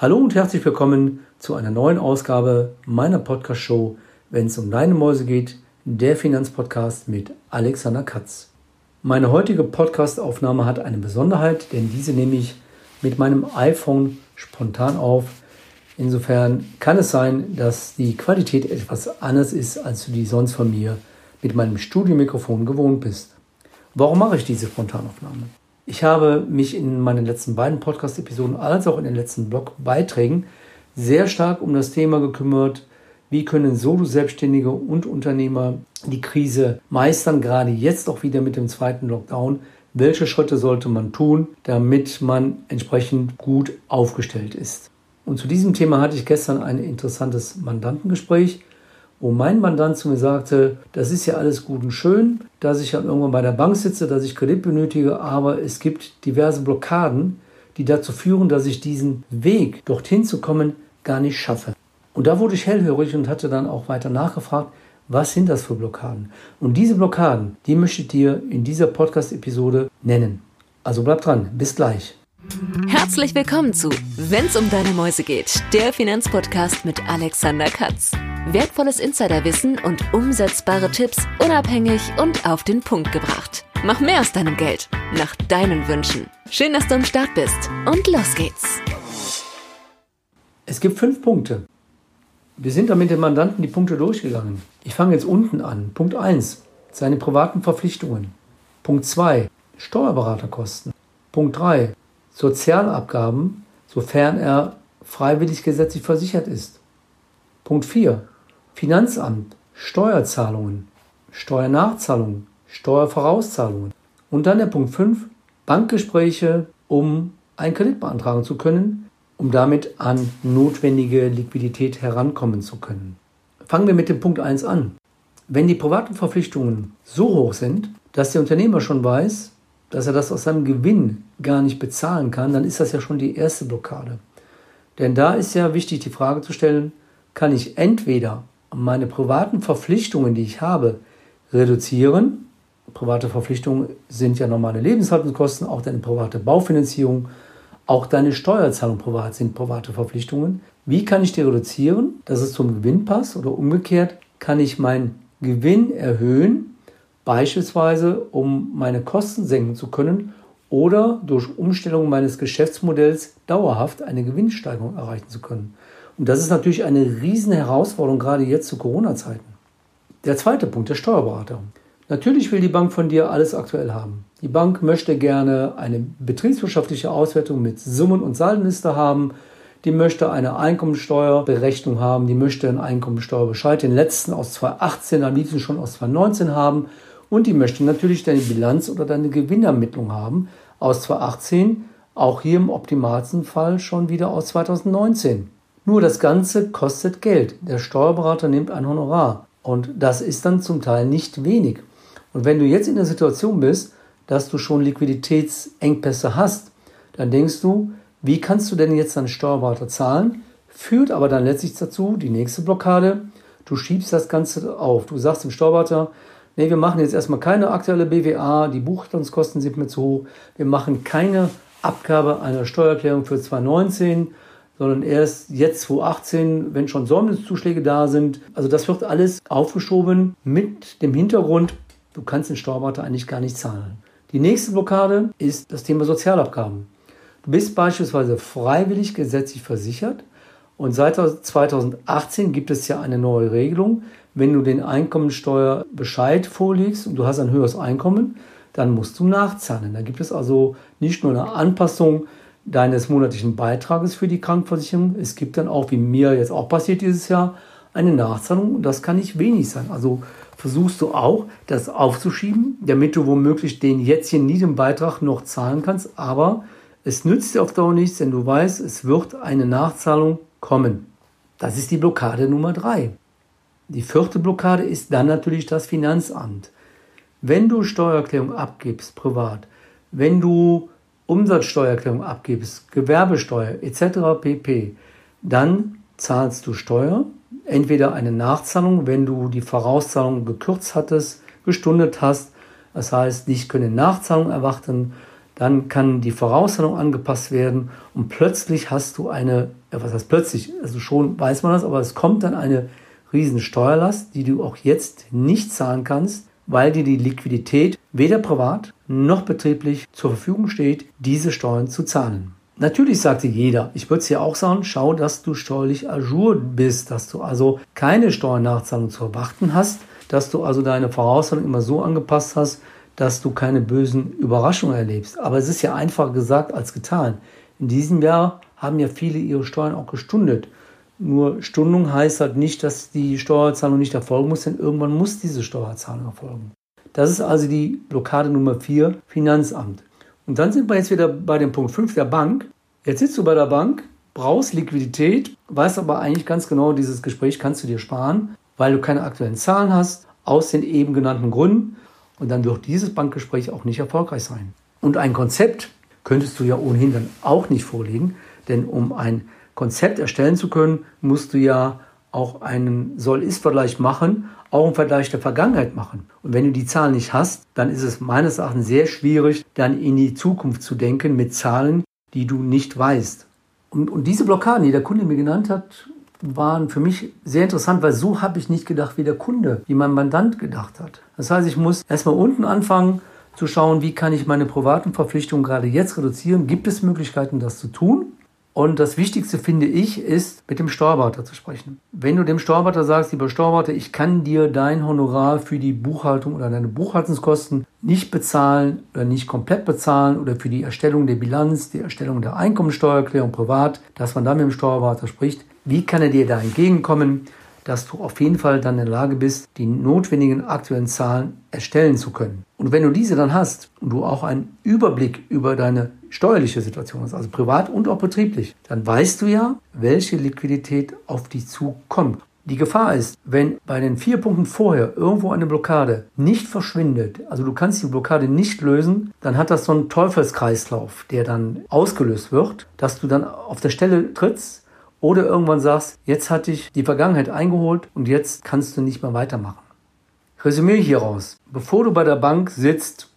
Hallo und herzlich willkommen zu einer neuen Ausgabe meiner Podcast-Show, wenn es um deine Mäuse geht, der Finanzpodcast mit Alexander Katz. Meine heutige Podcast-Aufnahme hat eine Besonderheit, denn diese nehme ich mit meinem iPhone spontan auf. Insofern kann es sein, dass die Qualität etwas anders ist, als du die sonst von mir mit meinem Studiomikrofon gewohnt bist. Warum mache ich diese Spontanaufnahme? Ich habe mich in meinen letzten beiden Podcast-Episoden als auch in den letzten Blog-Beiträgen sehr stark um das Thema gekümmert, wie können Solo-Selbstständige und Unternehmer die Krise meistern, gerade jetzt auch wieder mit dem zweiten Lockdown. Welche Schritte sollte man tun, damit man entsprechend gut aufgestellt ist? Und zu diesem Thema hatte ich gestern ein interessantes Mandantengespräch wo mein Mandant zu mir sagte, das ist ja alles gut und schön, dass ich dann irgendwann bei der Bank sitze, dass ich Kredit benötige, aber es gibt diverse Blockaden, die dazu führen, dass ich diesen Weg dorthin zu kommen gar nicht schaffe. Und da wurde ich hellhörig und hatte dann auch weiter nachgefragt, was sind das für Blockaden? Und diese Blockaden, die möchte ich dir in dieser Podcast-Episode nennen. Also bleib dran, bis gleich. Herzlich willkommen zu Wenn's um deine Mäuse geht, der Finanzpodcast mit Alexander Katz. Wertvolles Insiderwissen und umsetzbare Tipps unabhängig und auf den Punkt gebracht. Mach mehr aus deinem Geld, nach deinen Wünschen. Schön, dass du am Start bist und los geht's. Es gibt fünf Punkte. Wir sind da mit dem Mandanten die Punkte durchgegangen. Ich fange jetzt unten an. Punkt 1. Seine privaten Verpflichtungen. Punkt 2. Steuerberaterkosten. Punkt 3. Sozialabgaben, sofern er freiwillig gesetzlich versichert ist. Punkt 4. Finanzamt, Steuerzahlungen, Steuernachzahlungen, Steuervorauszahlungen. Und dann der Punkt 5, Bankgespräche, um einen Kredit beantragen zu können, um damit an notwendige Liquidität herankommen zu können. Fangen wir mit dem Punkt 1 an. Wenn die privaten Verpflichtungen so hoch sind, dass der Unternehmer schon weiß, dass er das aus seinem Gewinn gar nicht bezahlen kann, dann ist das ja schon die erste Blockade. Denn da ist ja wichtig, die Frage zu stellen, kann ich entweder meine privaten Verpflichtungen, die ich habe, reduzieren. Private Verpflichtungen sind ja normale Lebenshaltungskosten, auch deine private Baufinanzierung, auch deine Steuerzahlung privat sind private Verpflichtungen. Wie kann ich die reduzieren, dass es zum Gewinn passt oder umgekehrt kann ich meinen Gewinn erhöhen, beispielsweise um meine Kosten senken zu können oder durch Umstellung meines Geschäftsmodells dauerhaft eine Gewinnsteigerung erreichen zu können. Und das ist natürlich eine riesen Herausforderung, gerade jetzt zu Corona-Zeiten. Der zweite Punkt, der Steuerberater. Natürlich will die Bank von dir alles aktuell haben. Die Bank möchte gerne eine betriebswirtschaftliche Auswertung mit Summen und Saldenliste haben. Die möchte eine Einkommensteuerberechnung haben. Die möchte einen Einkommensteuerbescheid, den letzten aus 2018, am liebsten schon aus 2019 haben. Und die möchte natürlich deine Bilanz oder deine Gewinnermittlung haben aus 2018, auch hier im optimalsten Fall schon wieder aus 2019. Nur das Ganze kostet Geld. Der Steuerberater nimmt ein Honorar. Und das ist dann zum Teil nicht wenig. Und wenn du jetzt in der Situation bist, dass du schon Liquiditätsengpässe hast, dann denkst du, wie kannst du denn jetzt deinen Steuerberater zahlen? Führt aber dann letztlich dazu, die nächste Blockade, du schiebst das Ganze auf. Du sagst dem Steuerberater, nee, wir machen jetzt erstmal keine aktuelle BWA, die Buchhaltungskosten sind mir zu hoch, wir machen keine Abgabe einer Steuererklärung für 2019 sondern erst jetzt 2018, wenn schon Säumniszuschläge da sind. Also das wird alles aufgeschoben mit dem Hintergrund, du kannst den Steuerberater eigentlich gar nicht zahlen. Die nächste Blockade ist das Thema Sozialabgaben. Du bist beispielsweise freiwillig gesetzlich versichert und seit 2018 gibt es ja eine neue Regelung. Wenn du den Einkommensteuerbescheid vorlegst und du hast ein höheres Einkommen, dann musst du nachzahlen. Da gibt es also nicht nur eine Anpassung deines monatlichen Beitrages für die Krankenversicherung. Es gibt dann auch, wie mir jetzt auch passiert dieses Jahr, eine Nachzahlung und das kann nicht wenig sein. Also versuchst du auch, das aufzuschieben, damit du womöglich den jetzt hier niedrigen Beitrag noch zahlen kannst. Aber es nützt dir auf Dauer nichts, denn du weißt, es wird eine Nachzahlung kommen. Das ist die Blockade Nummer drei. Die vierte Blockade ist dann natürlich das Finanzamt. Wenn du Steuererklärung abgibst, privat, wenn du Umsatzsteuererklärung abgibst, Gewerbesteuer etc. pp., dann zahlst du Steuer, entweder eine Nachzahlung, wenn du die Vorauszahlung gekürzt hattest, gestundet hast, das heißt, dich können Nachzahlungen erwarten, dann kann die Voraussetzung angepasst werden und plötzlich hast du eine, ja, was heißt plötzlich, also schon weiß man das, aber es kommt dann eine riesen Steuerlast, die du auch jetzt nicht zahlen kannst, weil dir die Liquidität weder privat noch betrieblich zur Verfügung steht, diese Steuern zu zahlen. Natürlich sagte jeder, ich würde es ja auch sagen, schau, dass du steuerlich ajour bist, dass du also keine Steuernachzahlung zu erwarten hast, dass du also deine Voraussetzungen immer so angepasst hast, dass du keine bösen Überraschungen erlebst. Aber es ist ja einfacher gesagt als getan. In diesem Jahr haben ja viele ihre Steuern auch gestundet. Nur Stundung heißt halt nicht, dass die Steuerzahlung nicht erfolgen muss, denn irgendwann muss diese Steuerzahlung erfolgen. Das ist also die Blockade Nummer 4, Finanzamt. Und dann sind wir jetzt wieder bei dem Punkt 5 der Bank. Jetzt sitzt du bei der Bank, brauchst Liquidität, weißt aber eigentlich ganz genau, dieses Gespräch kannst du dir sparen, weil du keine aktuellen Zahlen hast, aus den eben genannten Gründen. Und dann wird dieses Bankgespräch auch nicht erfolgreich sein. Und ein Konzept könntest du ja ohnehin dann auch nicht vorlegen, denn um ein Konzept erstellen zu können, musst du ja auch einen Soll-Ist-Vergleich machen, auch einen Vergleich der Vergangenheit machen. Und wenn du die Zahlen nicht hast, dann ist es meines Erachtens sehr schwierig, dann in die Zukunft zu denken mit Zahlen, die du nicht weißt. Und, und diese Blockaden, die der Kunde mir genannt hat, waren für mich sehr interessant, weil so habe ich nicht gedacht wie der Kunde, wie mein Mandant gedacht hat. Das heißt, ich muss erstmal unten anfangen zu schauen, wie kann ich meine privaten Verpflichtungen gerade jetzt reduzieren. Gibt es Möglichkeiten, das zu tun? Und das Wichtigste finde ich, ist, mit dem Steuerberater zu sprechen. Wenn du dem Steuerberater sagst, lieber Steuerberater, ich kann dir dein Honorar für die Buchhaltung oder deine Buchhaltungskosten nicht bezahlen oder nicht komplett bezahlen oder für die Erstellung der Bilanz, die Erstellung der Einkommensteuererklärung privat, dass man da mit dem Steuerberater spricht, wie kann er dir da entgegenkommen? dass du auf jeden Fall dann in der Lage bist, die notwendigen aktuellen Zahlen erstellen zu können. Und wenn du diese dann hast und du auch einen Überblick über deine steuerliche Situation hast, also privat und auch betrieblich, dann weißt du ja, welche Liquidität auf dich zukommt. Die Gefahr ist, wenn bei den vier Punkten vorher irgendwo eine Blockade nicht verschwindet, also du kannst die Blockade nicht lösen, dann hat das so einen Teufelskreislauf, der dann ausgelöst wird, dass du dann auf der Stelle trittst oder irgendwann sagst, jetzt hat dich die Vergangenheit eingeholt und jetzt kannst du nicht mehr weitermachen. Resümee hieraus. Bevor du bei der Bank sitzt,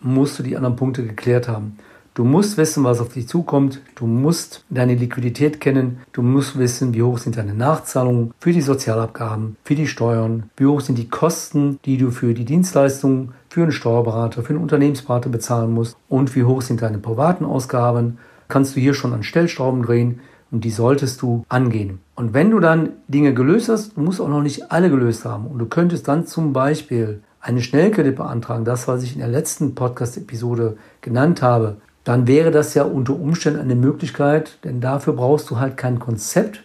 musst du die anderen Punkte geklärt haben. Du musst wissen, was auf dich zukommt. Du musst deine Liquidität kennen. Du musst wissen, wie hoch sind deine Nachzahlungen für die Sozialabgaben, für die Steuern, wie hoch sind die Kosten, die du für die Dienstleistungen, für einen Steuerberater, für einen Unternehmensberater bezahlen musst und wie hoch sind deine privaten Ausgaben. Kannst du hier schon an Stellschrauben drehen? und die solltest du angehen. Und wenn du dann Dinge gelöst hast, du musst auch noch nicht alle gelöst haben. Und du könntest dann zum Beispiel eine Schnellkredit beantragen, das, was ich in der letzten Podcast-Episode genannt habe, dann wäre das ja unter Umständen eine Möglichkeit, denn dafür brauchst du halt kein Konzept,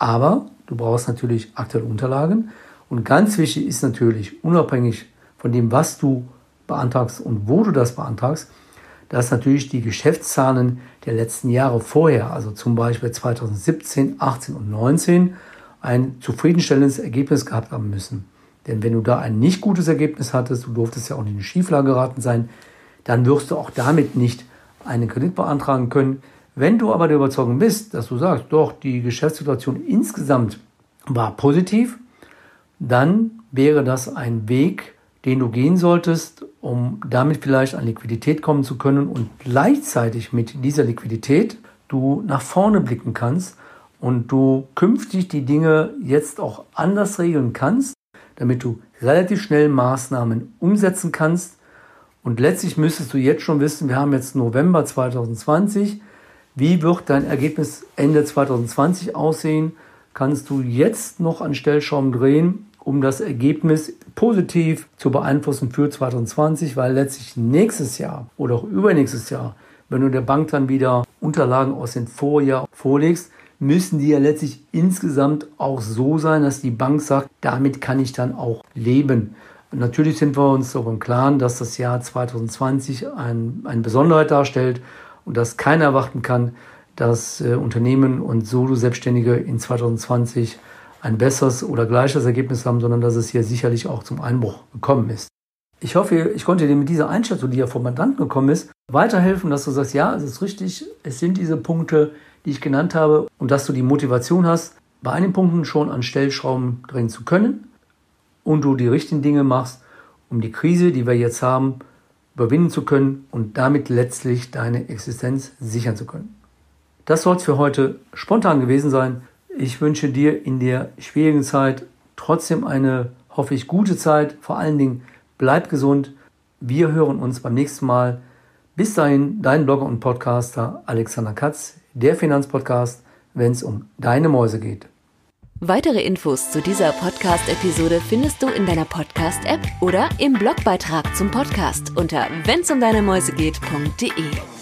aber du brauchst natürlich aktuelle Unterlagen. Und ganz wichtig ist natürlich, unabhängig von dem, was du beantragst und wo du das beantragst, dass natürlich die Geschäftszahlen der letzten Jahre vorher, also zum Beispiel 2017, 18 und 19, ein zufriedenstellendes Ergebnis gehabt haben müssen. Denn wenn du da ein nicht gutes Ergebnis hattest, du durftest ja auch nicht in Schieflage geraten sein, dann wirst du auch damit nicht einen Kredit beantragen können. Wenn du aber der Überzeugung bist, dass du sagst, doch, die Geschäftssituation insgesamt war positiv, dann wäre das ein Weg, den du gehen solltest, um damit vielleicht an Liquidität kommen zu können und gleichzeitig mit dieser Liquidität du nach vorne blicken kannst und du künftig die Dinge jetzt auch anders regeln kannst, damit du relativ schnell Maßnahmen umsetzen kannst. Und letztlich müsstest du jetzt schon wissen, wir haben jetzt November 2020, wie wird dein Ergebnis Ende 2020 aussehen? Kannst du jetzt noch an Stellschrauben drehen um das Ergebnis positiv zu beeinflussen für 2020, weil letztlich nächstes Jahr oder auch übernächstes Jahr, wenn du der Bank dann wieder Unterlagen aus dem Vorjahr vorlegst, müssen die ja letztlich insgesamt auch so sein, dass die Bank sagt, damit kann ich dann auch leben. Natürlich sind wir uns darüber im Klaren, dass das Jahr 2020 ein, eine Besonderheit darstellt und dass keiner erwarten kann, dass äh, Unternehmen und Solo-Selbstständige in 2020 ein besseres oder gleiches Ergebnis haben, sondern dass es hier sicherlich auch zum Einbruch gekommen ist. Ich hoffe, ich konnte dir mit dieser Einschätzung, die ja vom Mandanten gekommen ist, weiterhelfen, dass du sagst, ja, es ist richtig, es sind diese Punkte, die ich genannt habe und dass du die Motivation hast, bei einigen Punkten schon an Stellschrauben drehen zu können und du die richtigen Dinge machst, um die Krise, die wir jetzt haben, überwinden zu können und damit letztlich deine Existenz sichern zu können. Das soll es für heute spontan gewesen sein. Ich wünsche dir in der schwierigen Zeit trotzdem eine, hoffe ich, gute Zeit. Vor allen Dingen bleib gesund. Wir hören uns beim nächsten Mal. Bis dahin, dein Blogger und Podcaster Alexander Katz, der Finanzpodcast, wenn es um deine Mäuse geht. Weitere Infos zu dieser Podcast-Episode findest du in deiner Podcast-App oder im Blogbeitrag zum Podcast unter wennsumdeinemäusegeht.de.